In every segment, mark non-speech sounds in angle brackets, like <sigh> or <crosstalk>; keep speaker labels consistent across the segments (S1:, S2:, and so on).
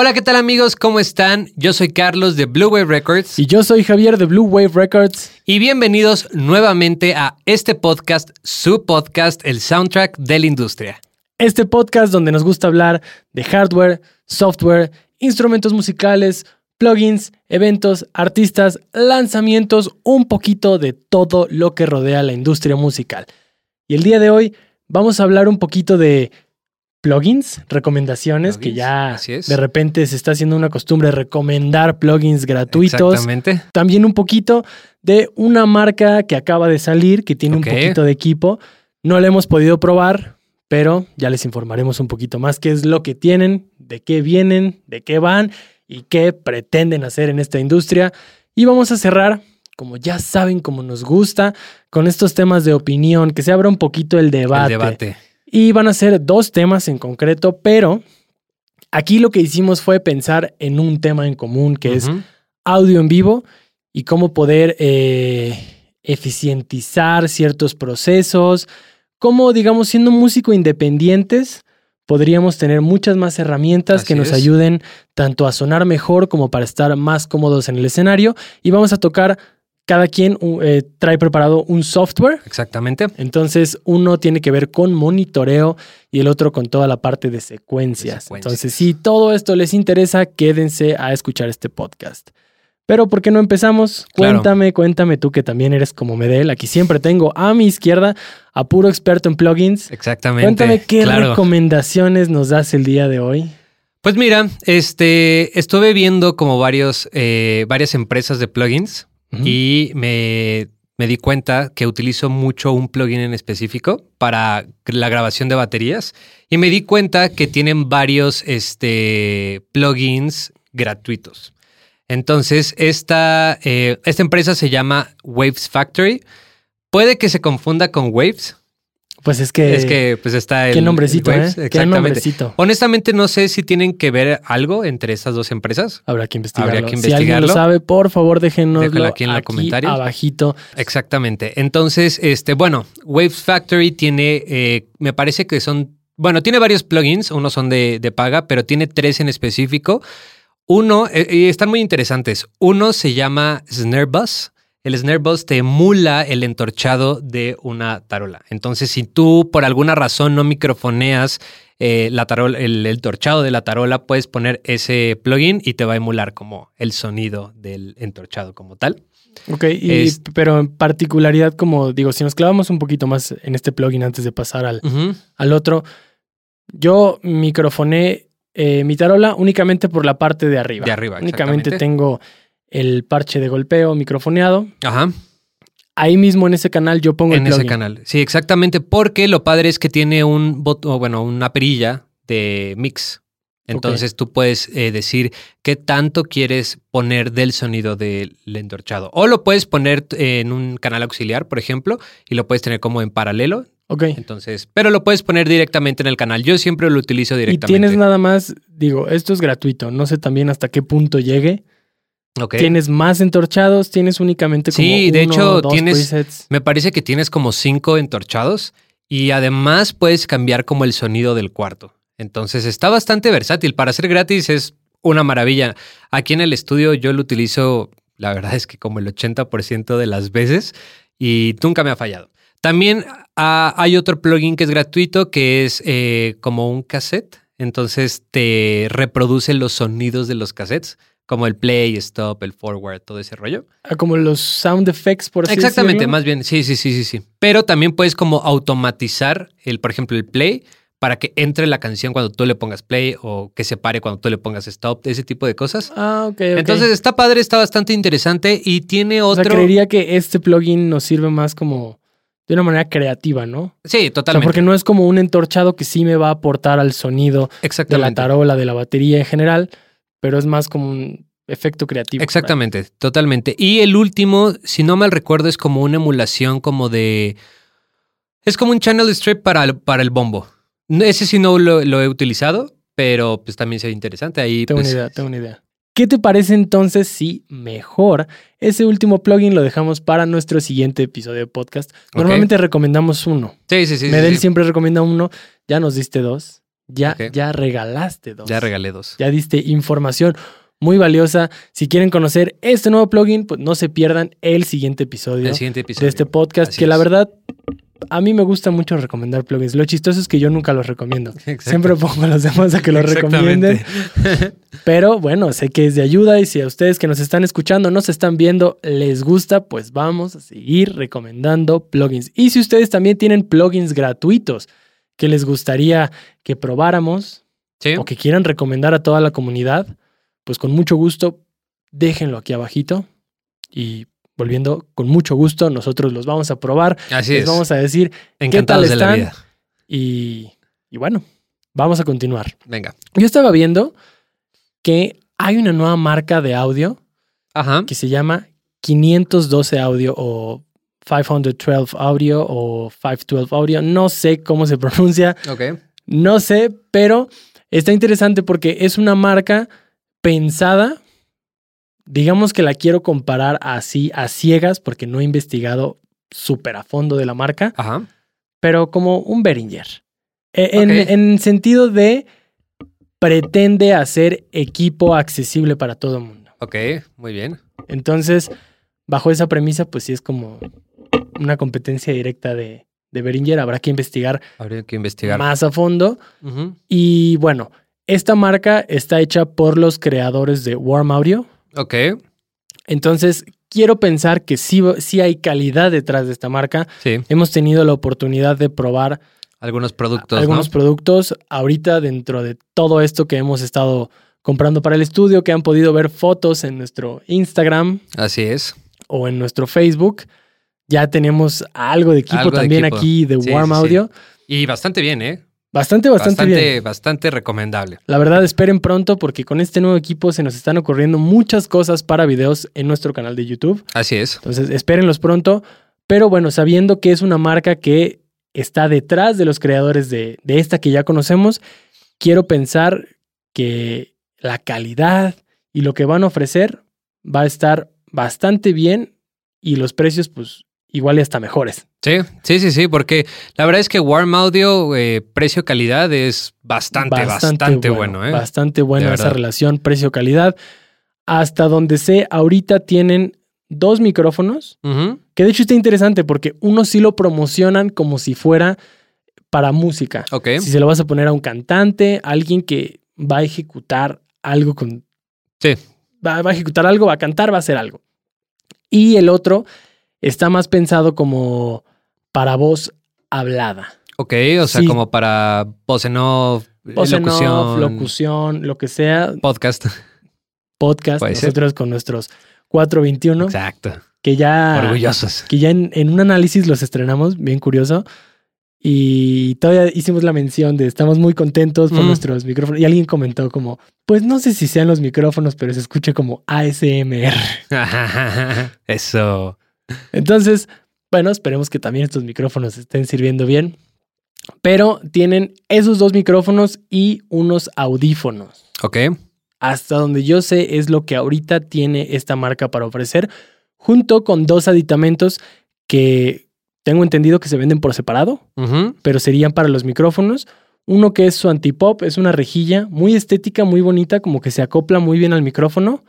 S1: Hola, ¿qué tal amigos? ¿Cómo están? Yo soy Carlos de Blue Wave Records
S2: Y yo soy Javier de Blue Wave Records.
S1: y bienvenidos nuevamente a este podcast, su podcast, el soundtrack de la industria.
S2: Este podcast donde nos gusta hablar de hardware, software, instrumentos musicales, plugins, eventos, artistas, lanzamientos, un poquito de todo lo que rodea la industria musical. Y el día de hoy vamos a hablar un poquito de plugins, recomendaciones, que ya
S1: así es.
S2: de repente se está haciendo una costumbre recomendar plugins gratuitos.
S1: Exactamente.
S2: También un poquito de una marca que acaba de salir, que tiene un poquito de equipo. No la hemos podido probar, pero ya les informaremos un poquito más qué es lo que tienen, de qué vienen, de qué van y qué pretenden hacer en esta industria. Y vamos a cerrar, como ya saben, como nos gusta, con estos temas de opinión, que se abra un poquito el debate.
S1: El debate.
S2: Y van a ser dos temas en concreto, pero aquí lo que hicimos fue pensar en un tema en común, que es audio en vivo y cómo poder eh, eficientizar ciertos procesos, cómo, digamos, siendo músico independientes, podríamos tener muchas más herramientas que nos
S1: es.
S2: ayuden tanto a sonar mejor como para estar más cómodos en el escenario. Y vamos a tocar, cada quien eh, trae preparado un software.
S1: Exactamente.
S2: Entonces, uno tiene que ver con monitoreo y el otro con toda la parte de secuencias.
S1: De secuencias.
S2: Entonces, si todo esto les interesa, quédense a escuchar este podcast. Pero, ¿por qué no empezamos?
S1: Claro.
S2: Cuéntame, cuéntame tú que también eres como Medel. Aquí siempre tengo a mi izquierda a puro experto en plugins.
S1: Exactamente.
S2: Cuéntame qué
S1: claro.
S2: recomendaciones nos das el día de hoy.
S1: Pues mira, este, estuve viendo como varios, eh, varias empresas de plugins Y me, me di cuenta que utilizo mucho un plugin en específico para la grabación de baterías y me di cuenta que tienen varios este, plugins gratuitos. Entonces, esta, eh, esta empresa se llama Waves Factory. Puede que se confunda con Waves.
S2: Pues es que,
S1: es que pues está el
S2: qué nombrecito,
S1: el Waves,
S2: ¿eh? Qué nombrecito.
S1: Honestamente no sé si tienen que ver algo entre estas dos empresas.
S2: Habrá que investigarlo.
S1: Habría que
S2: Si alguien lo
S1: investigarlo.
S2: sabe, por favor, déjenoslo
S1: aquí en los comentarios.
S2: abajito.
S1: Exactamente. Entonces, este, bueno, Waves Factory tiene, eh, me parece que son, bueno, tiene varios plugins, unos son de, de paga, pero tiene tres en específico. Uno, eh, y están muy interesantes. Uno se llama Snare Bus. El Snare Bus te emula el entorchado de una tarola. Entonces, si tú por alguna razón no microfoneas eh, la tarola, el, el torchado de la tarola, puedes poner ese plugin y te va a emular como el sonido del entorchado como tal.
S2: Ok, y-
S1: Es-
S2: pero en particularidad, como digo, si nos clavamos un poquito más en este plugin antes de pasar al, al otro, yo microfoné eh, mi tarola únicamente por la parte de arriba.
S1: De arriba,
S2: Únicamente tengo el parche de golpeo microfoneado.
S1: Ajá.
S2: Ahí mismo en ese canal yo pongo
S1: en
S2: el
S1: ese
S2: plugin.
S1: canal. Sí, exactamente, porque lo padre es que tiene un botón, bueno, una perilla de mix. Entonces tú puedes eh, decir qué tanto quieres poner del sonido del entorchado. O lo puedes poner eh, en un canal auxiliar, por ejemplo, y lo puedes tener como en paralelo.
S2: Ok.
S1: Entonces, pero lo puedes poner directamente en el canal. Yo siempre lo utilizo
S2: Y
S1: directamente.
S2: tienes nada más, digo, esto es gratuito. No sé también hasta qué punto llegue. Tienes más entorchados, tienes únicamente como
S1: Sí, de hecho,
S2: dos
S1: tienes-
S2: presets.
S1: Me parece que tienes como cinco entorchados y además puedes cambiar como el sonido del cuarto. Entonces está bastante versátil. Para ser gratis es una maravilla. Aquí en el estudio yo lo utilizo, la verdad es que como el 80% de las veces y nunca me ha fallado. También ah, hay otro plugin que es gratuito que es eh, como un cassette. Entonces te reproduce los sonidos de los cassettes, como el play, stop, el forward, todo ese rollo.
S2: Ah, Como los sound effects, por así
S1: Exactamente,
S2: decirlo.
S1: más bien, sí, sí, sí, sí, sí. Pero también puedes como automatizar el, por ejemplo, el play para que entre la canción cuando tú le pongas play o que se pare cuando tú le pongas stop, ese tipo de cosas.
S2: Ah, ok, ok.
S1: Entonces está padre, está bastante interesante y tiene
S2: o
S1: otro.
S2: sea, creería que este plugin nos sirve más como de una manera creativa, ¿no?
S1: Sí,
S2: O sea,
S1: totalmente.
S2: porque no es como un entorchado que sí me va a aportar al sonido de la tarola, de la batería en general, pero es más como un efecto creativo.
S1: Exactamente, totalmente. Y el último, si no mal recuerdo, es como una emulación como de... Es como un channel strip para el, para el bombo. Ese sí no lo, lo he utilizado, pero pues también sería interesante. Ahí
S2: Tengo
S1: pues,
S2: una idea, tengo una idea. ¿Qué te parece entonces si mejor ese último plugin lo dejamos para nuestro siguiente episodio de podcast? Normalmente recomendamos uno.
S1: Sí, sí, sí.
S2: Medel
S1: sí.
S2: siempre recomienda uno, ya nos diste dos. Ya, ya regalaste dos.
S1: Ya regalé dos.
S2: Ya diste información muy valiosa. Si quieren conocer este nuevo plugin, pues no se pierdan el siguiente episodio
S1: El siguiente episodio.
S2: de este podcast,
S1: Así
S2: que la verdad a mí me gusta mucho recomendar plugins. Lo chistoso es que yo nunca los recomiendo.
S1: Exacto.
S2: Siempre pongo a los demás a que los recomienden. <laughs> Pero bueno, sé que es de ayuda y si a ustedes que nos están escuchando, nos están viendo, les gusta, pues vamos a seguir recomendando plugins. Y si ustedes también tienen plugins gratuitos que les gustaría que probáramos
S1: Sí.
S2: o que quieran recomendar a toda la comunidad, pues con mucho gusto déjenlo aquí abajito y volviendo con mucho gusto nosotros los vamos a probar,
S1: Así
S2: les
S1: es.
S2: vamos a decir
S1: Encantados de la
S2: están?
S1: vida.
S2: y, y bueno, vamos a continuar.
S1: Venga.
S2: Yo estaba viendo que hay una nueva marca de audio
S1: Ajá.
S2: que se llama 512 Audio o 512 Audio o 512 Audio. No sé cómo se <laughs> pronuncia,
S1: Ok.
S2: no sé, pero está interesante porque es una marca pensada. Digamos que la quiero comparar así a ciegas porque no he investigado súper a fondo de la marca,
S1: Ajá.
S2: pero como un Behringer. E- En,
S1: Ok.
S2: en sentido de pretende hacer equipo accesible para todo el mundo.
S1: Ok. Muy bien.
S2: Entonces, bajo esa premisa, pues sí es como una competencia directa de, de Behringer. Habrá que investigar
S1: Habría que investigar.
S2: más a fondo. Y bueno, esta marca está hecha por los creadores de Warm Audio.
S1: Ok.
S2: Entonces, quiero pensar que sí, sí hay calidad detrás de esta marca.
S1: Sí.
S2: Hemos tenido la oportunidad de probar
S1: Algunos productos,
S2: algunos
S1: ¿no?
S2: productos ahorita dentro de todo esto que hemos estado comprando para el estudio, que han podido ver fotos en nuestro Instagram
S1: Así es.
S2: o en nuestro Facebook. Ya tenemos algo de equipo
S1: Algo de
S2: también
S1: equipo.
S2: aquí de
S1: Sí,
S2: Warm
S1: sí, sí.
S2: Audio.
S1: Y bastante bien, ¿eh?
S2: Bastante, bastante, bien.
S1: bastante recomendable.
S2: La verdad, esperen pronto porque con este nuevo equipo se nos están ocurriendo muchas cosas para videos en nuestro canal de YouTube.
S1: Así es.
S2: Entonces, espérenlos pronto. Pero bueno, sabiendo que es una marca que está detrás de los creadores de, de esta que ya conocemos, quiero pensar que la calidad y lo que van a ofrecer va a estar bastante bien y los precios, pues, igual y hasta mejores.
S1: Sí, sí, sí, sí, porque la verdad es que Warm Audio, eh, precio-calidad es bastante, bastante, bueno, ¿eh?
S2: Bastante buena esa relación precio-calidad. Hasta donde sé, ahorita tienen dos micrófonos, que de hecho está interesante porque uno sí lo promocionan como si fuera para música.
S1: Ok.
S2: Si se lo vas a poner a un cantante, a alguien que va a ejecutar algo con...
S1: Sí.
S2: Va, va a ejecutar algo, va a cantar, va a hacer algo. Y el otro está más pensado como para voz hablada.
S1: Ok, o sea,
S2: Sí.
S1: como para voz en off,
S2: Voz en
S1: locución,
S2: off, locución, lo que sea,
S1: podcast.
S2: podcast,
S1: ser.
S2: nosotros con nuestros 421,
S1: Exacto.
S2: que ya,
S1: Orgullosos.
S2: que ya en, en un análisis los estrenamos, bien curioso. Y todavía hicimos la mención de estamos muy contentos por
S1: Mm.
S2: nuestros micrófonos. Y alguien comentó como, pues no sé si sean los micrófonos, pero se escucha como ASMR. <laughs>
S1: Eso.
S2: Entonces, bueno, esperemos que también estos micrófonos estén sirviendo bien. Pero tienen esos dos micrófonos y unos audífonos.
S1: Ok.
S2: hasta donde yo sé es lo que ahorita tiene esta marca para ofrecer, junto con dos aditamentos que tengo entendido que se venden por separado, pero serían para los micrófonos. Uno que es su antipop, es una rejilla muy estética, muy bonita, como que se acopla muy bien al micrófono.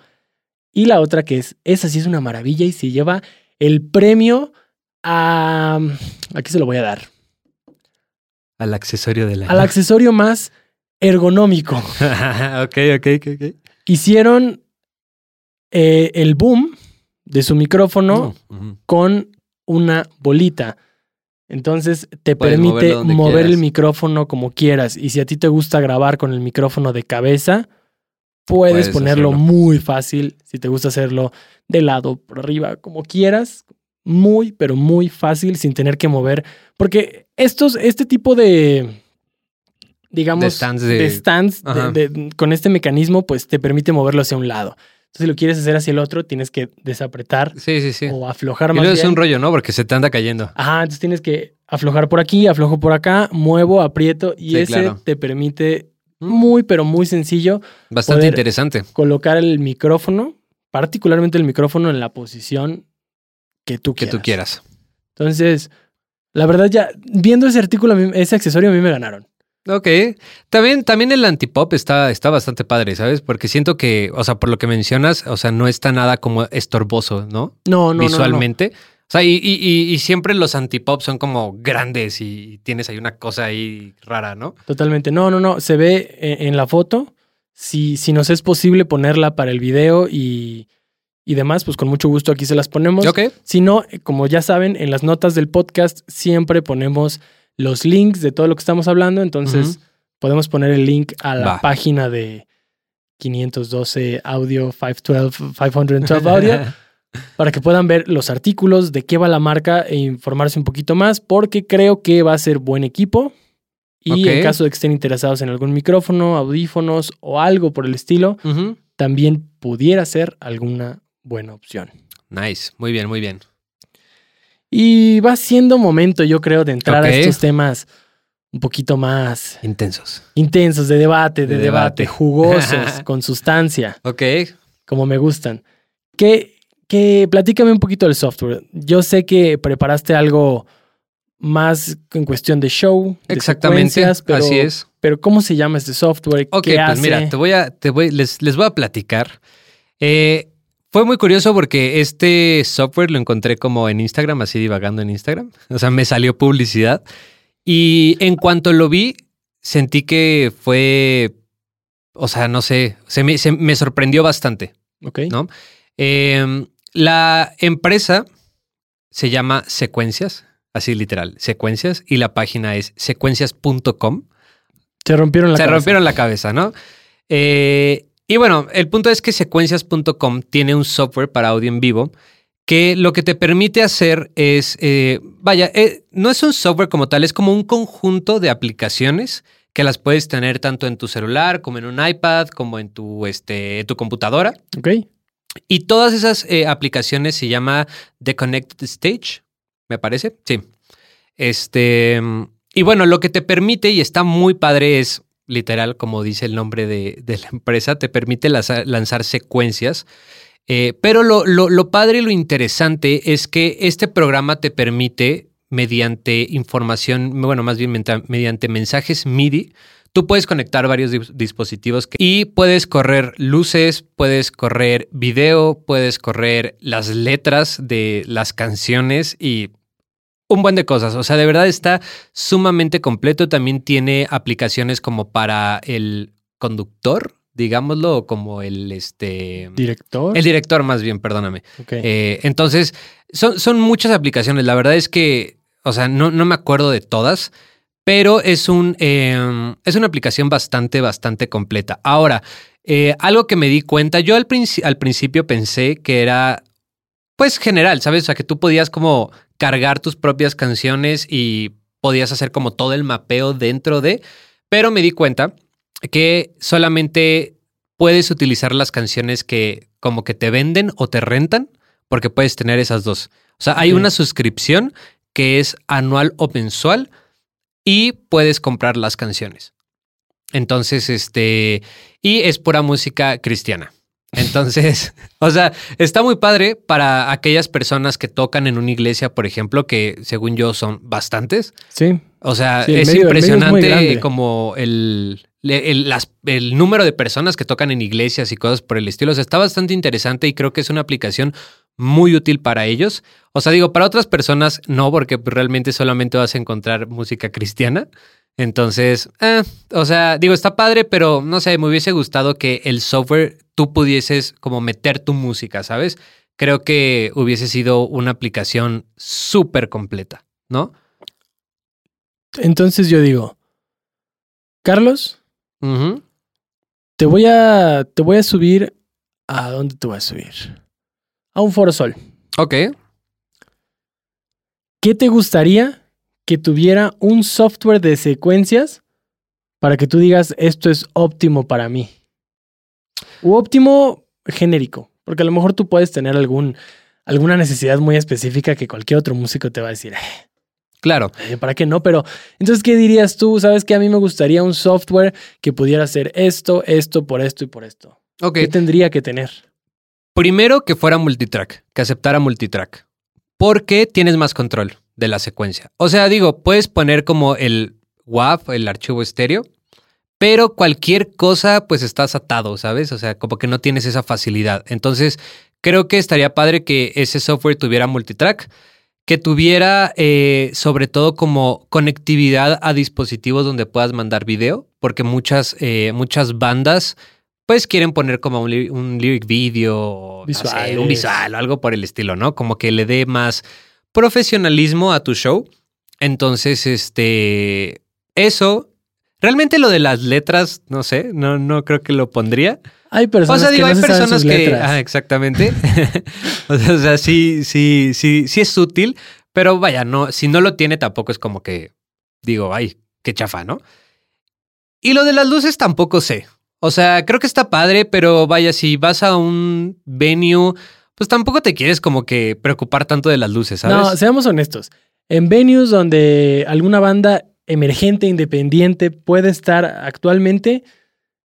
S2: Y la otra que es, esa sí es una maravilla y se lleva el premio a... Aquí se lo voy a dar.
S1: Al accesorio de la.
S2: Al <laughs> accesorio más ergonómico. <laughs>
S1: ok, ok, ok, ok.
S2: hicieron eh, el boom de su micrófono con una bolita. Entonces te
S1: Puedes
S2: permite mover el micrófono como quieras. Y si a ti te gusta grabar con el micrófono de cabeza, puedes,
S1: Puedes
S2: ponerlo
S1: hacerlo.
S2: muy fácil. Si te gusta hacerlo de lado, por arriba, como quieras. Muy, pero muy fácil sin tener que mover. Porque estos, este tipo de, digamos,
S1: De stands de-
S2: stands de-
S1: Ajá.
S2: de- con este mecanismo, pues te permite moverlo hacia un lado. Entonces, si lo quieres hacer hacia el otro, tienes que desapretar
S1: Sí, sí, sí.
S2: o aflojar
S1: Y
S2: más
S1: luego es un rollo, ¿no? Porque se te anda cayendo.
S2: Ajá, entonces tienes que aflojar por aquí, aflojo por acá, muevo, aprieto y ese
S1: claro.
S2: te permite. Muy, pero muy sencillo
S1: Bastante interesante.
S2: colocar el micrófono, particularmente el micrófono en la posición que tú
S1: Que
S2: quieras.
S1: tú quieras.
S2: Entonces, la verdad ya, viendo ese artículo, ese accesorio a mí me ganaron.
S1: Ok. También, también el antipop está, está bastante padre, ¿sabes? Porque siento que, o sea, por lo que mencionas, o sea, no está nada como estorboso, ¿no?
S2: No, no, no, no.
S1: Sea, y, y- y siempre los antipop son como grandes y tienes ahí una cosa ahí rara, ¿no?
S2: Totalmente. No, no, no. Se ve en, en la foto. Si, si nos es posible ponerla para el video y, y demás, pues con mucho gusto aquí se las ponemos.
S1: Ok.
S2: Si no, como ya saben, en las notas del podcast siempre ponemos los links de todo lo que estamos hablando. Entonces, podemos poner el link a la
S1: Va.
S2: página de 512 audio, 512, 512 audio, <laughs> para que puedan ver los artículos, de qué va la marca e informarse un poquito más, porque creo que va a ser buen equipo. Y en caso de que estén interesados en algún micrófono, audífonos o algo por el estilo, también pudiera ser alguna buena opción.
S1: Nice. Muy bien, muy bien.
S2: Y va siendo momento, yo creo, de entrar a estos temas un poquito más
S1: Intensos.
S2: intensos, de debate, de,
S1: De
S2: debate,
S1: debate.
S2: jugosos, <laughs> con sustancia,
S1: Ok.
S2: como me gustan. Que, que platícame un poquito del software. Yo sé que preparaste algo más en cuestión de show, de
S1: Exactamente.
S2: secuencias, pero,
S1: Así es.
S2: pero ¿cómo se llama este software?
S1: Ok,
S2: ¿Qué
S1: pues
S2: hace?
S1: mira, te voy a, te voy, les, les voy a platicar. Eh, fue muy curioso porque este software lo encontré como en Instagram, así divagando en Instagram. O sea, me salió publicidad. Y en cuanto lo vi, sentí que fue, o sea, no sé, se me, se- me sorprendió bastante.
S2: Ok.
S1: ¿no? Eh, la empresa se llama Secuencias, así literal, Secuencias, y la página es secuencias.com.
S2: Se rompieron la
S1: Se
S2: cabeza.
S1: rompieron la cabeza, ¿no? Eh, y bueno, el punto es que secuencias.com tiene un software para audio en vivo que lo que te permite hacer es, eh, vaya, eh, no es un software como tal, es como un conjunto de aplicaciones que las puedes tener tanto en tu celular como en un iPad, como en tu, este, tu computadora.
S2: Ok.
S1: Y todas esas eh, aplicaciones se llama The Connected Stage, me parece. Sí. Este. Y bueno, lo que te permite, y está muy padre, es literal, como dice el nombre de, de la empresa, te permite lanzar, secuencias. Eh, pero lo, lo, lo padre y lo interesante es que este programa te permite, mediante información, bueno, más bien mediante mensajes MIDI, Tú puedes conectar varios dis- dispositivos que- y puedes correr luces, puedes correr video, puedes correr las letras de las canciones y un buen de cosas. O sea, de verdad está sumamente completo. También tiene aplicaciones como para el conductor, digámoslo, o como el este.
S2: Director.
S1: El director, más bien, perdóname. Eh, entonces, son, son muchas aplicaciones. La verdad es que, o sea, no, no me acuerdo de todas, pero es, un, eh, es una aplicación bastante, bastante completa. Ahora, eh, algo que me di cuenta, yo al, princi- al principio pensé que era, pues, general, ¿sabes? O sea, que tú podías como cargar tus propias canciones y podías hacer como todo el mapeo dentro de, pero me di cuenta que solamente puedes utilizar las canciones que como que te venden o te rentan, porque puedes tener esas dos. O sea, hay una suscripción que es anual o mensual y puedes comprar las canciones. Entonces, este, y es pura música cristiana. Entonces, <laughs> o sea, está muy padre para aquellas personas que tocan en una iglesia, por ejemplo, que según yo son bastantes.
S2: sí.
S1: O sea,
S2: Sí,
S1: es
S2: medio-
S1: impresionante como el, le- el, las- el número de personas que tocan en iglesias y cosas por el estilo. O sea, está bastante interesante y creo que es una aplicación muy útil para ellos. O sea, digo, para otras personas no, porque realmente solamente vas a encontrar música cristiana. Entonces, eh, o sea, digo, está padre, pero no sé, me hubiese gustado que el software tú pudieses como meter tu música, ¿sabes? Creo que hubiese sido una aplicación súper completa, ¿no?
S2: Entonces yo digo, Carlos, te voy a, te voy a subir. ¿A dónde te voy a subir? A un Foro Sol.
S1: Ok.
S2: ¿Qué te gustaría que tuviera un software de secuencias para que tú digas esto es óptimo para mí? O óptimo genérico, porque a lo mejor tú puedes tener algún, alguna necesidad muy específica que cualquier otro músico te va a decir, "Eh,
S1: Claro.
S2: eh, ¿para qué no? Pero entonces, ¿qué dirías tú? ¿Sabes que a mí me gustaría un software que pudiera hacer esto, esto, por esto y por esto?
S1: Ok.
S2: ¿Qué tendría que tener?
S1: Primero que fuera multitrack, que aceptara multitrack. Porque tienes más control de la secuencia. O sea, digo, puedes poner como el WAV, el archivo estéreo, pero cualquier cosa pues estás atado, ¿sabes? O sea, como que no tienes esa facilidad. Entonces, creo que estaría padre que ese software tuviera multitrack, que tuviera eh, sobre todo como conectividad a dispositivos donde puedas mandar video, porque muchas, eh, muchas bandas pues quieren poner como un, un lyric video, no sé,
S2: Visuales.
S1: un visual o algo por el estilo, ¿no? Como que le dé más profesionalismo a tu show. Entonces, este, eso, realmente lo de las letras, no sé, no, no creo que lo pondría.
S2: Hay
S1: O
S2: personas
S1: sea, digo,
S2: que no
S1: hay
S2: se saben
S1: personas
S2: sus
S1: que.
S2: letras.
S1: Ah, exactamente. <laughs> o sea, o sea, sí, sí, sí, sí es útil, pero vaya, no, si no lo tiene, tampoco es como que digo, ay, qué chafa, ¿no? Y lo de las luces tampoco sé. O sea, creo que está padre, pero vaya, si vas a un venue, pues tampoco te quieres como que preocupar tanto de las luces, ¿sabes?
S2: No, seamos honestos. En venues donde alguna banda emergente, independiente puede estar actualmente,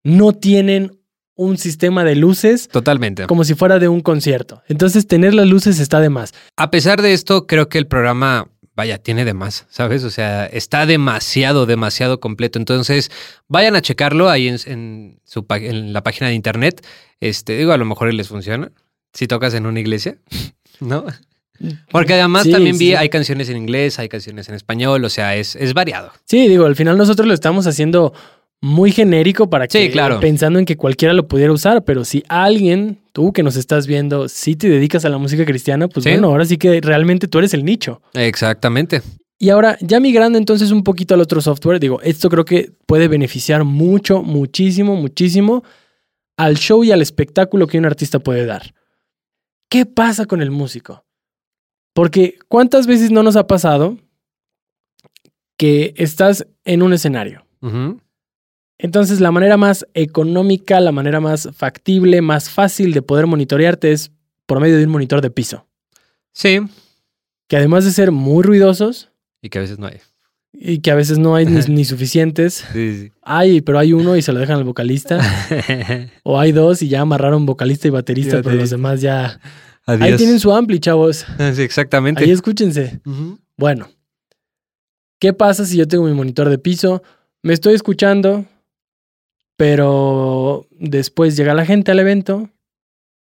S2: no tienen un sistema de luces
S1: Totalmente.
S2: como si fuera de un concierto. Entonces, tener las luces está de más.
S1: A pesar de esto, creo que el programa, vaya, tiene de más, ¿sabes? O sea, está demasiado, demasiado completo. Entonces, vayan a checarlo ahí en, en su, en la página de internet. Este, digo, a lo mejor les funciona. Si tocas en una iglesia, <laughs> ¿no? Porque además
S2: Sí,
S1: también vi,
S2: sí.
S1: hay canciones en inglés, hay canciones en español, o sea, es, es variado.
S2: Sí, digo, al final nosotros lo estamos haciendo muy genérico para que
S1: Sí, claro.
S2: pensando en que cualquiera lo pudiera usar, pero si alguien, tú que nos estás viendo, si te dedicas a la música cristiana, pues
S1: Sí.
S2: bueno, ahora sí que realmente tú eres el nicho.
S1: Exactamente.
S2: Y ahora, ya migrando entonces un poquito al otro software, digo, esto creo que puede beneficiar mucho, muchísimo, muchísimo al show y al espectáculo que un artista puede dar. ¿Qué pasa con el músico? Porque ¿cuántas veces no nos ha pasado que estás en un escenario? Entonces la manera más económica, la manera más factible, más fácil de poder monitorearte es por medio de un monitor de piso,
S1: Sí.
S2: que además de ser muy ruidosos
S1: Y que a veces no hay.
S2: y que a veces no hay ni, <laughs> ni suficientes,
S1: Sí,
S2: hay, pero hay uno y se lo dejan al vocalista,
S1: sí. <laughs>
S2: o hay dos y ya amarraron vocalista y baterista,
S1: Y
S2: pero los demás ya...
S1: Adiós.
S2: Ahí tienen su ampli, chavos. <laughs>
S1: Sí, exactamente.
S2: Ahí escúchense. Bueno, ¿qué pasa si yo tengo mi monitor de piso? Me estoy escuchando, pero después llega la gente al evento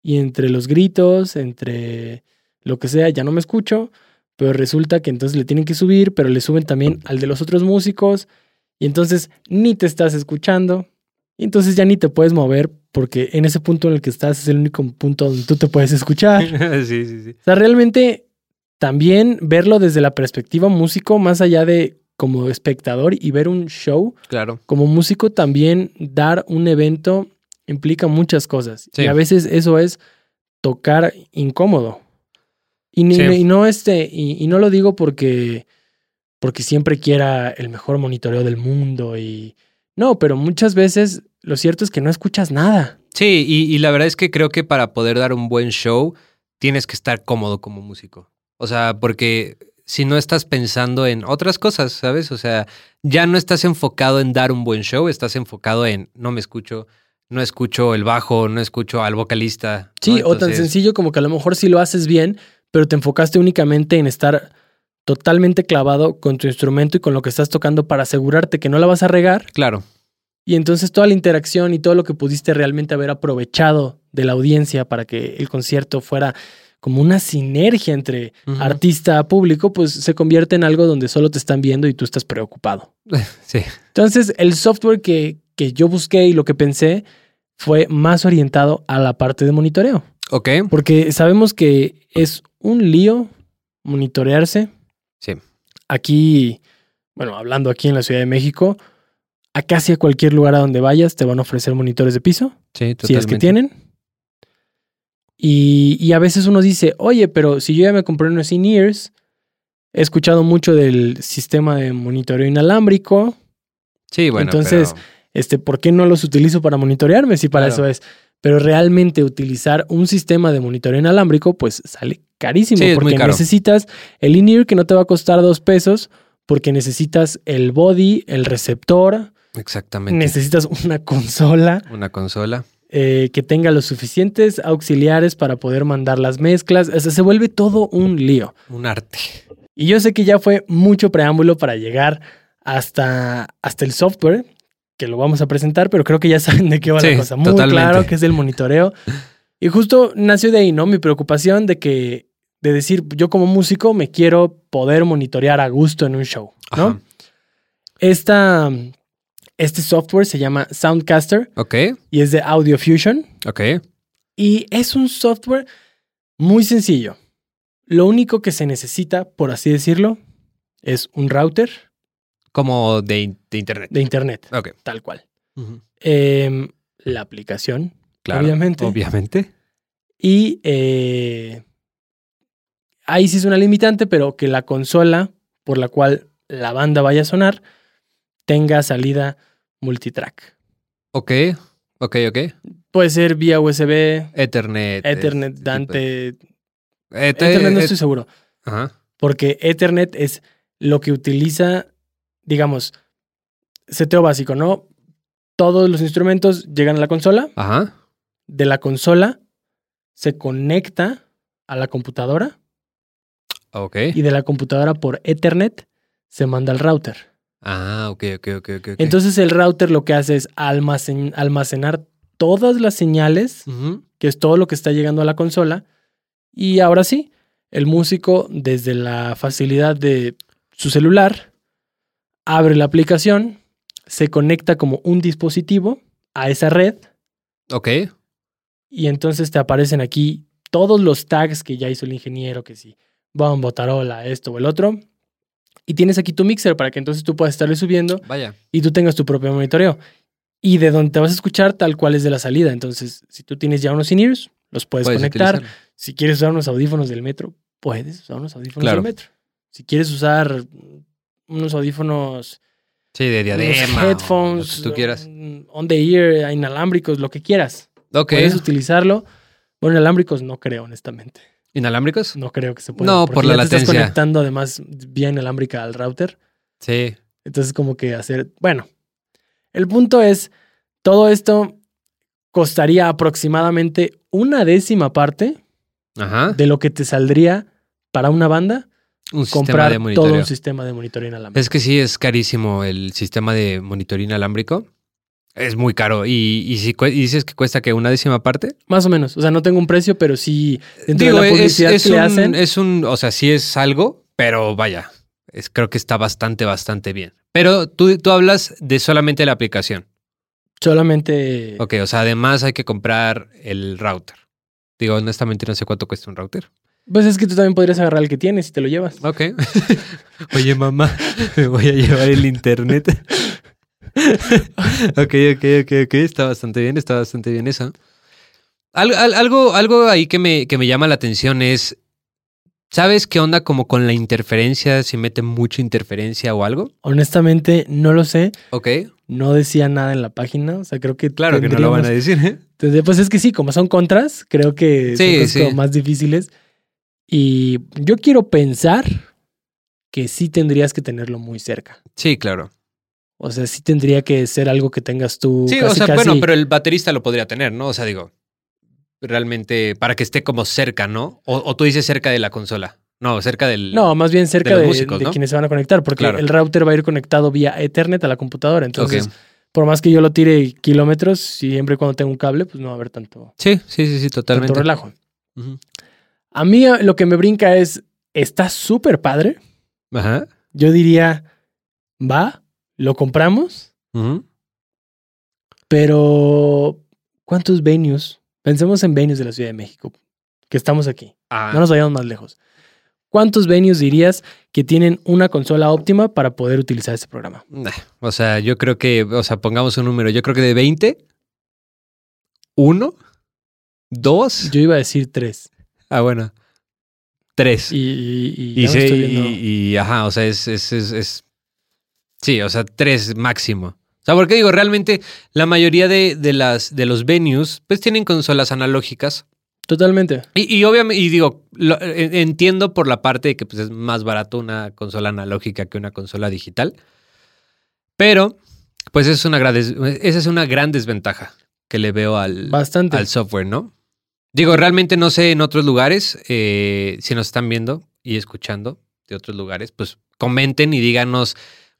S2: y entre los gritos, entre lo que sea, ya no me escucho, pero resulta que entonces le tienen que subir, pero le suben también al de los otros músicos y entonces ni te estás escuchando y entonces ya ni te puedes mover porque en ese punto en el que estás es el único punto donde tú te puedes escuchar. <laughs>
S1: sí, sí, sí.
S2: O sea, realmente también verlo desde la perspectiva músico, más allá de como espectador y ver un show,
S1: Claro.
S2: como músico también dar un evento implica muchas cosas.
S1: Sí.
S2: Y a veces eso es tocar incómodo. Y, ni-
S1: Sí.
S2: y no este, y, y no lo digo porque, porque siempre quiera el mejor monitoreo del mundo y no, pero muchas veces lo cierto es que no escuchas nada.
S1: Sí, y, y la verdad es que creo que para poder dar un buen show tienes que estar cómodo como músico. O sea, porque si no estás pensando en otras cosas, ¿sabes? O sea, ya no estás enfocado en dar un buen show, estás enfocado en no me escucho, no escucho el bajo, no escucho al vocalista.
S2: Sí,
S1: ¿no?
S2: o tan sencillo como que a lo mejor sí lo haces bien, pero te enfocaste únicamente en estar totalmente clavado con tu instrumento y con lo que estás tocando para asegurarte que no la vas a regar.
S1: Claro,
S2: Y entonces toda la interacción y todo lo que pudiste realmente haber aprovechado de la audiencia para que el concierto fuera como una sinergia entre artista público, pues se convierte en algo donde solo te están viendo y tú estás preocupado. <laughs>
S1: sí.
S2: Entonces, el software que, que yo busqué y lo que pensé fue más orientado a la parte de monitoreo.
S1: Ok.
S2: Porque sabemos que es un lío monitorearse.
S1: Sí.
S2: Aquí, bueno, hablando aquí en la Ciudad de México, a casi a cualquier lugar a donde vayas te van a ofrecer monitores de piso,
S1: Sí,
S2: si
S1: totalmente.
S2: es que tienen. Y, y a veces uno dice, oye, pero si yo ya me compré unos in-ears, he escuchado mucho del sistema de monitoreo inalámbrico,
S1: Sí, bueno.
S2: Entonces,
S1: pero-
S2: este, ¿por qué no los utilizo para monitorearme si para
S1: Claro.
S2: eso es? Pero realmente utilizar un sistema de monitoreo inalámbrico, pues sale carísimo
S1: Sí,
S2: porque necesitas el in-ear que no te va a costar dos pesos, porque necesitas el body, el receptor,
S1: Exactamente.
S2: necesitas una consola
S1: Una consola.
S2: Eh, que tenga los suficientes auxiliares para poder mandar las mezclas. O sea, se vuelve todo un lío.
S1: Un arte.
S2: Y yo sé que ya fue mucho preámbulo para llegar hasta, hasta el software, que lo vamos a presentar, pero creo que ya <laughs> saben de qué va
S1: Sí,
S2: la cosa. Muy
S1: totalmente.
S2: claro que es el monitoreo. Y justo nació de ahí, ¿no? Mi preocupación de que, de decir, yo como músico me quiero poder monitorear a gusto en un show, ¿no?
S1: Ajá.
S2: Esta, este software se llama Soundcaster
S1: Ok,
S2: y es de Audio Fusion.
S1: ok.
S2: Y es un software muy sencillo. Lo único que se necesita, por así decirlo, es un router
S1: Como de, in- de internet.
S2: de internet,
S1: Ok.
S2: tal cual. Em, la aplicación
S1: Claro.
S2: Obviamente.
S1: Obviamente.
S2: y eh, ahí sí es una limitante, pero que la consola por la cual la banda vaya a sonar tenga salida multitrack.
S1: Ok, ok, ok.
S2: Puede ser vía USB,
S1: Ethernet.
S2: Ethernet,
S1: este de-
S2: Dante.
S1: Et-
S2: Ethernet no
S1: et-
S2: estoy seguro.
S1: Ajá.
S2: Porque Ethernet es lo que utiliza, digamos, seteo básico, ¿no? Todos los instrumentos llegan a la consola,
S1: Ajá.
S2: de la consola se conecta a la computadora
S1: Ok.
S2: y de la computadora por Ethernet se manda al router.
S1: Ah, ok, ok, ok, ok.
S2: Entonces el router lo que hace es almacen- almacenar todas las señales, que es todo lo que está llegando a la consola, y ahora sí, el músico desde la facilidad de su celular abre la aplicación, se conecta como un dispositivo a esa red
S1: Ok.
S2: y entonces te aparecen aquí todos los tags que ya hizo el ingeniero, que si bombo, tarola, esto o el otro. Y tienes aquí tu mixer para que entonces tú puedas estarle subiendo
S1: Vaya.
S2: y tú tengas tu propio monitoreo. Y de donde te vas a escuchar tal cual es de la salida. Entonces, si tú tienes ya unos in-ears, los puedes,
S1: Puedes
S2: conectar. Si quieres usar unos audífonos del metro, puedes usar unos audífonos
S1: Claro.
S2: del metro. Si quieres usar unos audífonos,
S1: Sí, de diadema.
S2: headphones,
S1: Lo que tú quieras.
S2: on- on the ear, inalámbricos, lo que quieras.
S1: Ok.
S2: Puedes utilizarlo. Bueno, inalámbricos no creo, honestamente.
S1: ¿Inalámbricos?
S2: No creo que se pueda.
S1: No, por la
S2: ya te estás
S1: latencia.
S2: conectando además vía inalámbrica al router.
S1: Sí.
S2: Entonces, como que hacer. Bueno, el punto es: todo esto costaría aproximadamente una décima parte
S1: Ajá.
S2: de lo que te saldría para una banda
S1: un
S2: comprar
S1: de
S2: todo un sistema de monitoreo inalámbrico.
S1: Es que sí es carísimo el sistema de monitoreo inalámbrico. Es muy caro. Y, y si y dices que cuesta que una décima parte.
S2: Más o menos. O sea, no tengo un precio, pero sí
S1: Digo,
S2: de la
S1: es, es
S2: que le
S1: un,
S2: hacen.
S1: es un, o sea, sí es algo, pero vaya, es, creo que está bastante, bastante bien. Pero tú, tú hablas de solamente la aplicación.
S2: Solamente.
S1: Ok, o sea, además hay que comprar el router. Digo, honestamente no sé cuánto cuesta un router.
S2: Pues es que tú también podrías agarrar el que tienes y te lo llevas.
S1: Ok. <laughs> <laughs> Oye, mamá, <laughs> me voy a llevar el internet. Ok, ok, ok, ok. Está bastante bien, está bastante bien eso. Al- al- algo, algo ahí que me, que me llama la atención es, ¿sabes qué onda como con la interferencia? Si mete mucha interferencia o algo.
S2: Honestamente, no lo sé.
S1: Ok.
S2: No decía nada en la página. O sea, creo que.
S1: Claro que no lo van a decir, ¿eh?
S2: Entonces, pues es que sí, como son contras, creo que son
S1: Sí,
S2: cosas
S1: sí.
S2: como más difíciles. Y yo quiero pensar que sí tendrías que tenerlo muy cerca.
S1: Sí, claro.
S2: O sea, sí tendría que ser algo que tengas tú.
S1: Sí,
S2: casi,
S1: o sea,
S2: casi-
S1: bueno, pero el baterista lo podría tener, ¿no? O sea, digo, realmente para que esté como cerca, ¿no? O, o tú dices cerca de la consola. No, cerca del...
S2: No, más bien cerca
S1: de
S2: de,
S1: músicos,
S2: de
S1: ¿no?
S2: quienes se van a conectar, porque
S1: Claro.
S2: el router va a ir conectado vía Ethernet a la computadora. Entonces, por más que yo lo tire kilómetros, siempre y cuando tenga un cable, pues no va a haber tanto,
S1: Sí, sí, sí, sí,
S2: tanto
S1: totalmente.
S2: relajo.
S1: Ujú.
S2: A mí eh, lo que me brinca es, está súper padre.
S1: Ajá.
S2: Yo diría, va, lo compramos, pero ¿cuántos venues? Pensemos en venues de la Ciudad de México, que estamos aquí.
S1: Ah,
S2: No nos vayamos más lejos. ¿Cuántos venues dirías que tienen una consola óptima para poder utilizar este programa?
S1: nah, O sea, yo creo que, o sea, pongamos un número. Yo creo que de 20, uno, dos.
S2: Yo iba a decir tres.
S1: Ah, bueno. Tres.
S2: Y, y,
S1: sí, y, y, ajá, o sea, es, es, es, es- Sí, o sea, tres máximo. O sea, porque digo, realmente la mayoría de, de las, de los venues, pues tienen consolas analógicas.
S2: Totalmente.
S1: Y, y obviamente, y digo, lo- en- entiendo por la parte de que pues, es más barato una consola analógica que una consola digital. Pero, pues es una gran esa es una gran desventaja que le veo al,
S2: Bastante.
S1: al software, ¿no? Digo, realmente no sé en otros lugares, eh, si nos están viendo y escuchando de otros lugares, pues comenten y díganos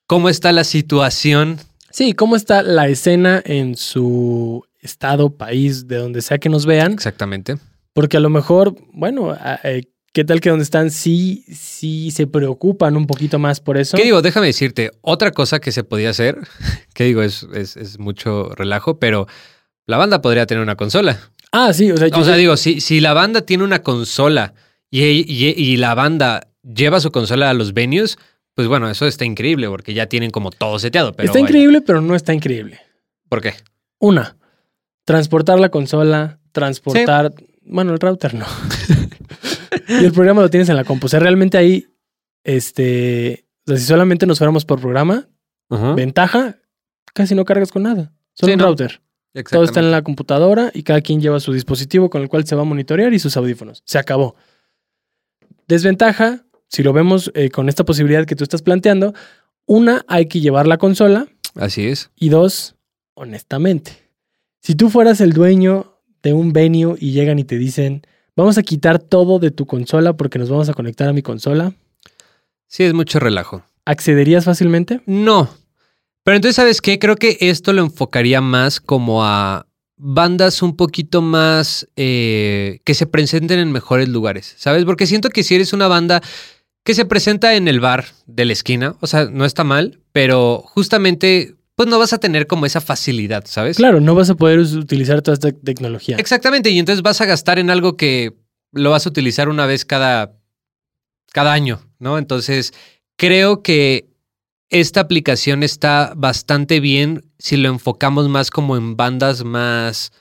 S1: cómo está la situación.
S2: Sí, cómo está la escena en su estado, país, de donde sea que nos vean.
S1: Exactamente.
S2: Porque a lo mejor, bueno, eh, ¿qué tal que donde están sí, sí se preocupan un poquito más por eso?
S1: ¿Qué digo? Déjame decirte, otra cosa que se podía hacer, <laughs> que digo, es, es, es mucho relajo, pero la banda podría tener una consola.
S2: Ah, sí, o sea, yo
S1: O sea, digo, si, si la banda tiene una consola y, y- y la banda lleva su consola a los venues, pues bueno, eso está increíble porque ya tienen como todo seteado. Pero
S2: está
S1: vaya.
S2: increíble, pero no está increíble.
S1: ¿Por qué?
S2: Una, transportar la consola, transportar, bueno, el router no. <laughs> y el programa lo tienes en la compu. O sea, realmente ahí, este, o sea, si solamente nos fuéramos por programa, ventaja, casi no cargas con nada. Solo
S1: Sí,
S2: un
S1: no.
S2: router. Todo está en la computadora y cada quien lleva su dispositivo con el cual se va a monitorear y sus audífonos. Se acabó. Desventaja, si lo vemos eh, con esta posibilidad que tú estás planteando, una, hay que llevar la consola
S1: Así es.
S2: y dos, honestamente, si tú fueras el dueño de un venue y llegan y te dicen, vamos a quitar todo de tu consola porque nos vamos a conectar a mi consola,
S1: Sí, es mucho relajo.
S2: ¿accederías fácilmente?
S1: No. Pero entonces, ¿sabes qué? Creo que esto lo enfocaría más como a bandas un poquito más eh, que se presenten en mejores lugares, ¿sabes? Porque siento que si eres una banda que se presenta en el bar de la esquina, o sea, no está mal, pero justamente, pues no vas a tener como esa facilidad, ¿sabes?
S2: Claro, no vas a poder utilizar toda esta tecnología.
S1: Exactamente, y entonces vas a gastar en algo que lo vas a utilizar una vez cada, cada año, ¿no? Entonces, creo que esta aplicación está bastante bien si lo enfocamos más como en bandas más,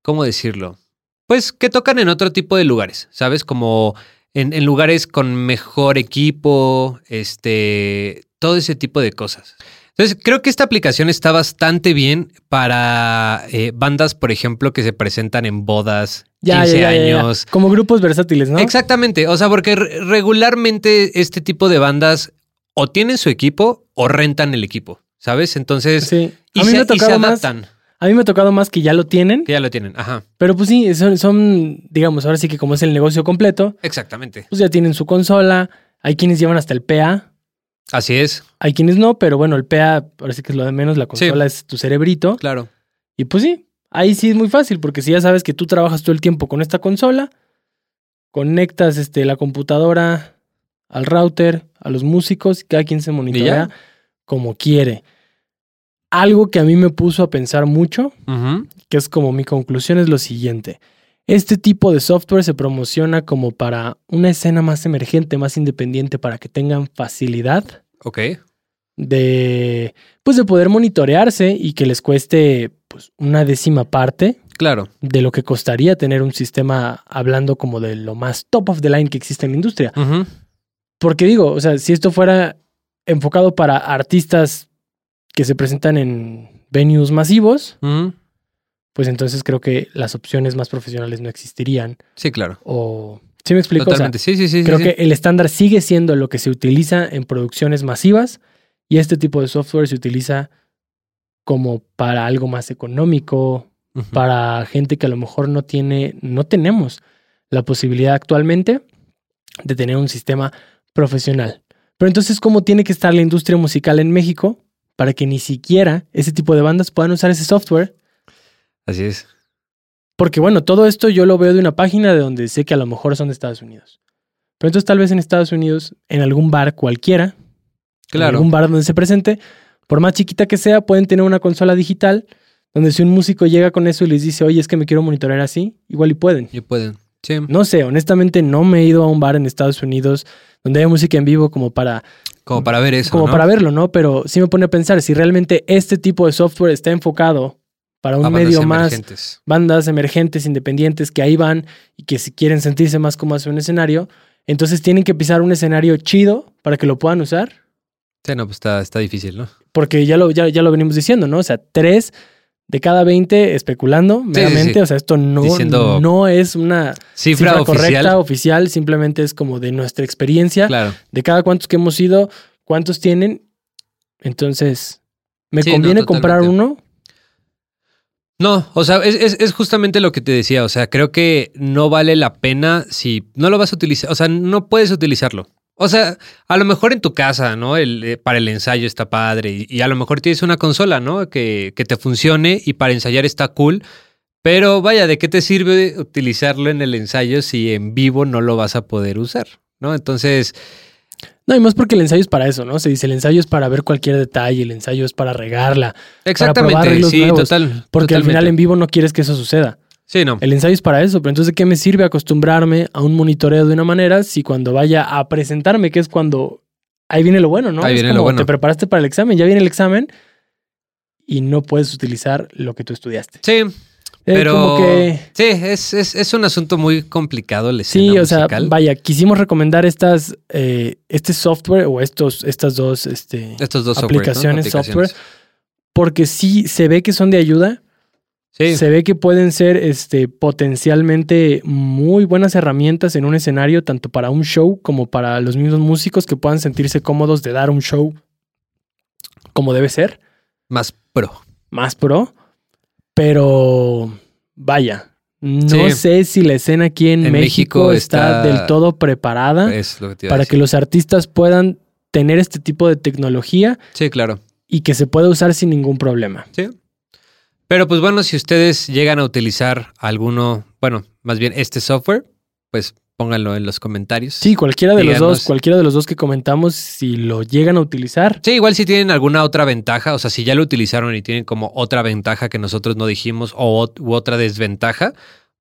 S1: ¿cómo decirlo? Pues que tocan en otro tipo de lugares, ¿sabes? Como en, en lugares con mejor equipo, este, todo ese tipo de cosas. Entonces, creo que esta aplicación está bastante bien para eh, bandas, por ejemplo, que se presentan en bodas, 15 años.
S2: Como grupos versátiles, ¿no?
S1: Exactamente. O sea, porque re- regularmente este tipo de bandas o tienen su equipo o rentan el equipo, ¿sabes? Entonces,
S2: Sí.
S1: y,
S2: A mí
S1: se,
S2: me
S1: y se
S2: más. A mí me ha tocado más que ya lo tienen,
S1: Que ya lo tienen. Ajá.
S2: pero pues sí, son, son, digamos, ahora sí que como es el negocio completo,
S1: Exactamente.
S2: pues ya tienen su consola. Hay quienes llevan hasta el PA,
S1: Así es.
S2: hay quienes no, pero bueno, el PA, ahora sí que es lo de menos, la consola es tu cerebrito.
S1: Claro.
S2: Y pues sí, ahí sí es muy fácil, porque si ya sabes que tú trabajas todo el tiempo con esta consola, conectas este, la computadora al router, a los músicos, y cada quien se monitorea como quiere. Algo que a mí me puso a pensar mucho, que es como mi conclusión, es lo siguiente. Este tipo de software se promociona como para una escena más emergente, más independiente, para que tengan facilidad
S1: Ok.
S2: de, pues, de poder monitorearse y que les cueste pues, una décima parte
S1: Claro.
S2: de lo que costaría tener un sistema hablando como de lo más top of the line que existe en la industria. Porque digo, o sea, si esto fuera enfocado para artistas que se presentan en venues masivos, pues entonces creo que las opciones más profesionales no existirían.
S1: Sí, claro.
S2: O, ¿sí me explico? O sea,
S1: Totalmente. sí, sí, sí.
S2: creo
S1: sí,
S2: que
S1: sí.
S2: el estándar sigue siendo lo que se utiliza en producciones masivas y este tipo de software se utiliza como para algo más económico, para gente que a lo mejor no tiene, no tenemos la posibilidad actualmente de tener un sistema profesional. Pero entonces, ¿cómo tiene que estar la industria musical en México para que ni siquiera ese tipo de bandas puedan usar ese software?
S1: Así es.
S2: Porque bueno, todo esto yo lo veo de una página de donde sé que a lo mejor son de Estados Unidos. Pero entonces tal vez en Estados Unidos, en algún bar cualquiera, en
S1: Claro.
S2: algún bar donde se presente, por más chiquita que sea, pueden tener una consola digital donde si un músico llega con eso y les dice, oye, es que me quiero monitorear así, igual y pueden.
S1: Y pueden. Sí.
S2: No sé, honestamente no me he ido a un bar en Estados Unidos donde haya música en vivo como para,
S1: Como para ver eso.
S2: como
S1: ¿no?
S2: para verlo, ¿no? Pero sí me pone a pensar si realmente este tipo de software está enfocado para un medio más
S1: emergentes.
S2: bandas emergentes, independientes, que ahí van y que si quieren sentirse más cómodos en un escenario, entonces tienen que pisar un escenario chido para que lo puedan usar,
S1: Sí, no, pues está, está difícil, ¿no?
S2: porque ya lo, ya, ya lo venimos diciendo, ¿no? O sea, tres de cada 20 especulando
S1: sí,
S2: meramente,
S1: sí.
S2: o sea, esto no,
S1: Diciendo
S2: no es una
S1: Cifra,
S2: correcta, oficial, simplemente es como de nuestra experiencia,
S1: Claro.
S2: de cada cuantos que hemos ido, cuántos tienen, entonces, ¿me
S1: no,
S2: conviene comprar uno?
S1: No, o sea, es, es- es justamente lo que te decía. O sea, creo que no vale la pena si no lo vas a utilizar. O sea, no puedes utilizarlo. O sea, a lo mejor en tu casa, ¿no? El, eh, para el ensayo está padre y, y a lo mejor tienes una consola, ¿no? Que, que te funcione y para ensayar está cool. Pero vaya, ¿de qué te sirve utilizarlo en el ensayo si en vivo no lo vas a poder usar? ¿No? Entonces,
S2: No, y más porque el ensayo es para eso, ¿no? Se dice, el ensayo es para ver cualquier detalle, el ensayo es para regarla. probar
S1: exactamente,
S2: arreglos
S1: sí,
S2: nuevos,
S1: total.
S2: Porque al final en vivo no quieres que eso suceda.
S1: Sí, no.
S2: El ensayo es para eso, pero entonces ¿de qué me sirve acostumbrarme a un monitoreo de una manera si cuando vaya a presentarme, que es cuando ahí viene lo bueno, ¿no?
S1: Ahí
S2: Es
S1: viene lo
S2: como
S1: bueno.
S2: Te preparaste para el examen, ya viene el examen y no puedes utilizar lo que tú estudiaste.
S1: Sí,
S2: Eh,
S1: pero
S2: como que
S1: sí, es, es, es un asunto muy complicado la escena
S2: Sí, o sea,
S1: musical.
S2: vaya, quisimos recomendar estas, eh, este software o estos, estas dos este,
S1: Estos dos software, ¿no?
S2: aplicaciones, software, porque sí se ve que son de ayuda,
S1: Sí,
S2: se ve que pueden ser este, potencialmente muy buenas herramientas en un escenario, tanto para un show como para los mismos músicos que puedan sentirse cómodos de dar un show como debe ser,
S1: más pro.
S2: más pro, pero vaya. No
S1: Sí.
S2: sé si la escena aquí en,
S1: En
S2: México,
S1: México
S2: está,
S1: está-
S2: del todo preparada
S1: Es lo que
S2: para que los artistas puedan tener este tipo de tecnología
S1: Sí, claro.
S2: y que se pueda usar sin ningún problema.
S1: Sí. Pero pues bueno, si ustedes llegan a utilizar alguno, bueno, más bien este software, pues pónganlo en los comentarios.
S2: Sí, cualquiera de los dos, cualquiera de los dos que comentamos, si lo llegan a utilizar,
S1: Sí, igual si tienen alguna otra ventaja, o sea, si ya lo utilizaron y tienen como otra ventaja que nosotros no dijimos o u otra desventaja,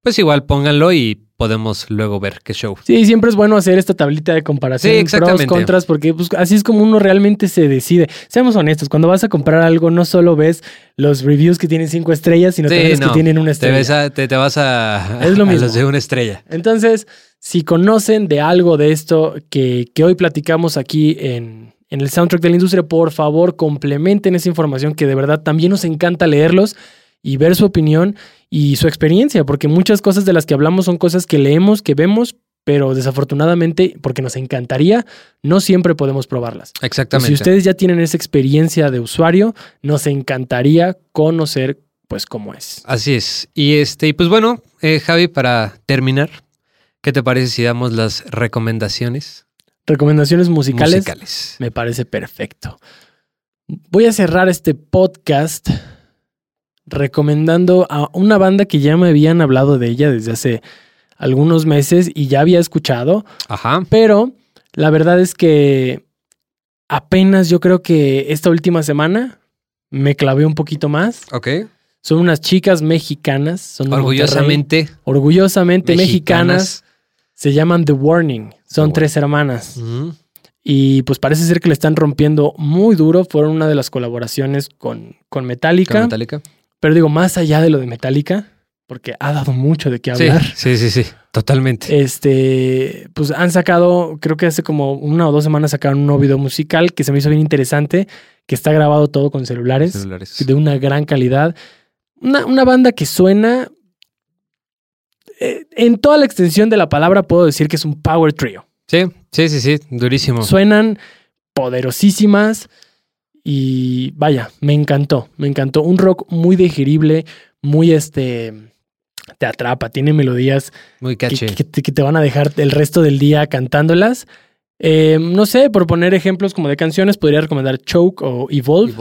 S1: pues igual pónganlo y podemos luego ver qué show.
S2: sí, siempre es bueno hacer esta tablita de comparación,
S1: Sí,
S2: pros, contras, porque pues, así es como uno realmente se decide. Seamos honestos, cuando vas a comprar algo, no solo ves los reviews que tienen cinco estrellas, sino
S1: Sí,
S2: también los
S1: no.
S2: que tienen una
S1: Te,
S2: estrella.
S1: ves a- te, te vas a,
S2: Es lo <laughs>
S1: a
S2: mismo.
S1: los de una estrella.
S2: Entonces, si conocen de algo de esto que, que hoy platicamos aquí en, en el soundtrack de la industria, por favor, complementen esa información que de verdad también nos encanta leerlos y ver su opinión y su experiencia, porque muchas cosas de las que hablamos son cosas que leemos, que vemos, pero desafortunadamente, porque nos encantaría, no siempre podemos probarlas.
S1: Exactamente.
S2: si ustedes ya tienen esa experiencia de usuario, nos encantaría conocer pues cómo es.
S1: Así es. Y este, y pues bueno, eh, Javi, para terminar, ¿qué te parece si damos las recomendaciones
S2: Recomendaciones musicales.
S1: musicales?
S2: Me parece perfecto. Voy a cerrar este podcast recomendando a una banda que ya me habían hablado de ella desde hace algunos meses y ya había escuchado,
S1: Ajá.
S2: pero la verdad es que apenas yo creo que esta última semana me clavé un poquito más.
S1: Ok.
S2: Son unas chicas mexicanas, son
S1: Orgullosamente
S2: orgullosamente mexicanas.
S1: mexicanas.
S2: Se llaman The Warning. Son
S1: The
S2: tres hermanas. Y pues parece ser que le están rompiendo muy duro. Fueron una de las colaboraciones con, con Metallica.
S1: Con Metallica.
S2: Pero digo, más allá de lo de Metallica, porque ha dado mucho de qué
S1: Sí,
S2: hablar.
S1: sí, sí, sí, totalmente.
S2: Este, pues han sacado, creo que hace como una o dos semanas sacaron un nuevo video musical que se me hizo bien interesante, que está grabado todo con celulares,
S1: Celulares.
S2: de una gran calidad. Una, una banda que suena, eh, en toda la extensión de la palabra puedo decir que es un power trio.
S1: Sí, sí, sí, sí, durísimo.
S2: Suenan poderosísimas y vaya, me encantó, me encantó. Un rock muy digerible, muy este, te atrapa, tiene melodías
S1: Muy
S2: que, que te, que te van a dejar el resto del día cantándolas. Eh, no sé, por poner ejemplos como de canciones, podría recomendar Choke o Evolve,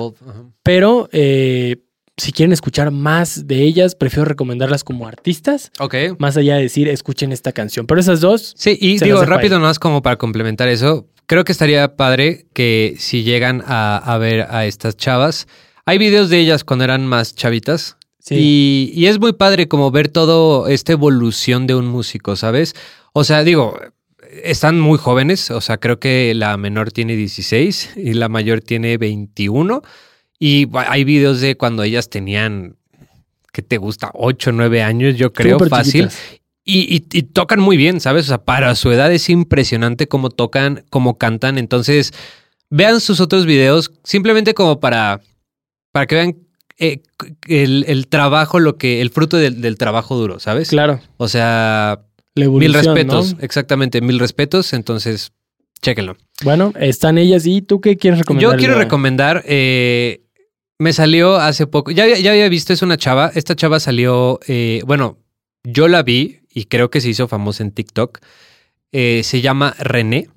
S2: pero eh, si quieren escuchar más de ellas, prefiero recomendarlas como artistas,
S1: Ok.
S2: más allá de decir escuchen esta canción. Pero esas dos,
S1: Sí, y digo rápido
S2: ahí.
S1: más como para complementar eso, creo que estaría padre que si llegan a, a ver a estas chavas, hay videos de ellas cuando eran más chavitas.
S2: sí,
S1: Y, y es muy padre como ver todo esta evolución de un músico, ¿sabes? O sea, digo, están muy jóvenes, o sea, creo que la menor tiene 16 y la mayor tiene 21. Y hay videos de cuando ellas tenían, ¿qué te gusta? 8, 9 años, yo creo,
S2: súper
S1: fácil.
S2: chiquitas.
S1: Y, y- y tocan muy bien, ¿sabes? O sea, para su edad es impresionante cómo tocan, cómo cantan. Entonces, vean sus otros videos simplemente como para, para que vean eh, el, el trabajo, lo que, el fruto del, del trabajo duro, ¿sabes?
S2: Claro,
S1: O sea, mil respetos,
S2: ¿no?
S1: exactamente, mil respetos. Entonces, chéquenlo.
S2: Bueno, están ellas y tú qué quieres recomendar?
S1: Yo quiero recomendar, eh, me salió hace poco, ya, ya había visto, es una chava, esta chava salió, eh, bueno, yo la vi y creo que se hizo famosa en TikTok, Eh, se llama René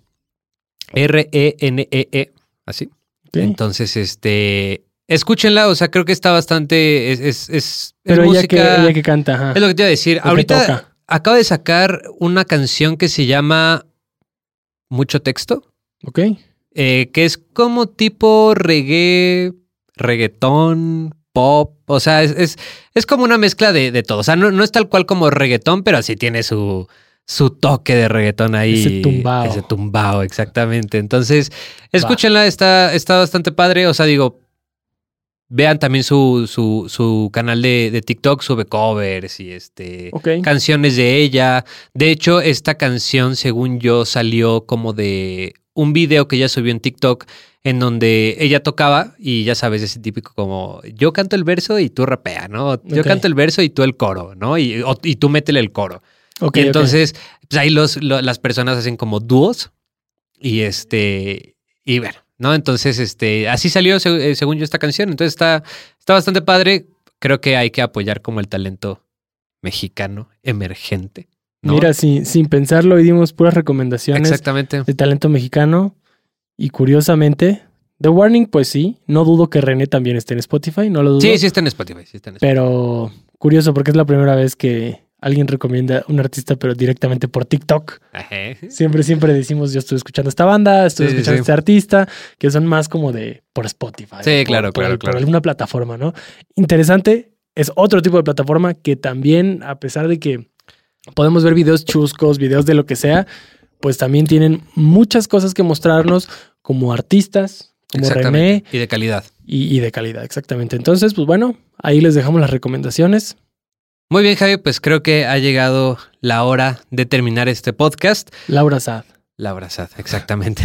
S1: R-E-N-E-E, así.
S2: Ok.
S1: Entonces, este, escúchenla, o sea, creo que está bastante, es, es, es, es
S2: Pero ella que, ella que canta, ajá.
S1: es lo que te iba a decir.
S2: Lo
S1: Ahorita acaba de sacar una canción que se llama Mucho Texto,
S2: Ok.
S1: eh, que es como tipo reggae, reggaetón, pop, o sea, es, es, es como una mezcla de, de todo. O sea, no, no es tal cual como reggaetón, pero sí tiene su, su toque de reggaetón ahí.
S2: Ese tumbao.
S1: Ese tumbao, exactamente. Entonces, escúchenla, está, está bastante padre. O sea, digo, vean también su, su, su canal de, de TikTok, sube covers y este canciones de ella. De hecho, esta canción, según yo, salió como de un video que ella subió en TikTok en donde ella tocaba y ya sabes, ese típico como yo canto el verso y tú rapea, ¿no? Yo canto el verso y tú el coro, ¿no? Y, o- y tú métele el coro.
S2: Ok,
S1: y entonces, pues ahí los, lo- las personas hacen como dúos y este, y bueno, ¿no? Entonces, este, así salió eh, según yo esta canción. Entonces está, está bastante padre. Creo que hay que apoyar como el talento mexicano emergente. ¿no?
S2: Mira, sin, sin pensarlo, hoy dimos puras recomendaciones
S1: Exactamente.
S2: de talento mexicano. Y curiosamente, The Warning, pues sí. No dudo que René también esté en Spotify, no lo dudo.
S1: Sí, sí está en Spotify. Sí está en Spotify.
S2: Pero curioso porque es la primera vez que alguien recomienda un artista, pero directamente por TikTok.
S1: Ajá.
S2: Siempre, siempre decimos, yo estoy escuchando esta banda,
S1: Sí, sí,
S2: escuchando
S1: sí.
S2: este artista, que son más como de por Spotify.
S1: Sí,
S2: por-
S1: claro,
S2: por,
S1: claro,
S2: por
S1: claro.
S2: alguna plataforma, ¿no? Interesante, es otro tipo de plataforma que también, a pesar de que podemos ver videos chuscos, videos de lo que sea, pues también tienen muchas cosas que mostrarnos como artistas, como René.
S1: Y de calidad.
S2: y, y de calidad, exactamente. Entonces, pues bueno, ahí les dejamos las recomendaciones.
S1: Muy bien, Javi, pues creo que ha llegado la hora de terminar este podcast.
S2: Laura Sad.
S1: La abrazad, exactamente.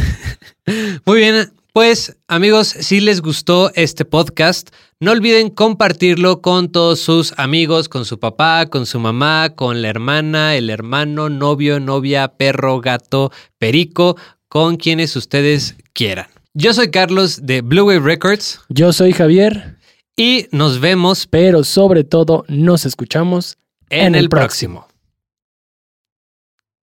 S1: <laughs> Muy bien, pues amigos, si les gustó este podcast, no olviden compartirlo con todos sus amigos, con su papá, con su mamá, con la hermana, el hermano, novio, novia, perro, gato, perico, con quienes ustedes quieran. Yo soy Carlos de Blue Wave Records
S2: Yo soy Javier,
S1: y nos vemos
S2: pero sobre todo nos escuchamos
S1: en, el próximo.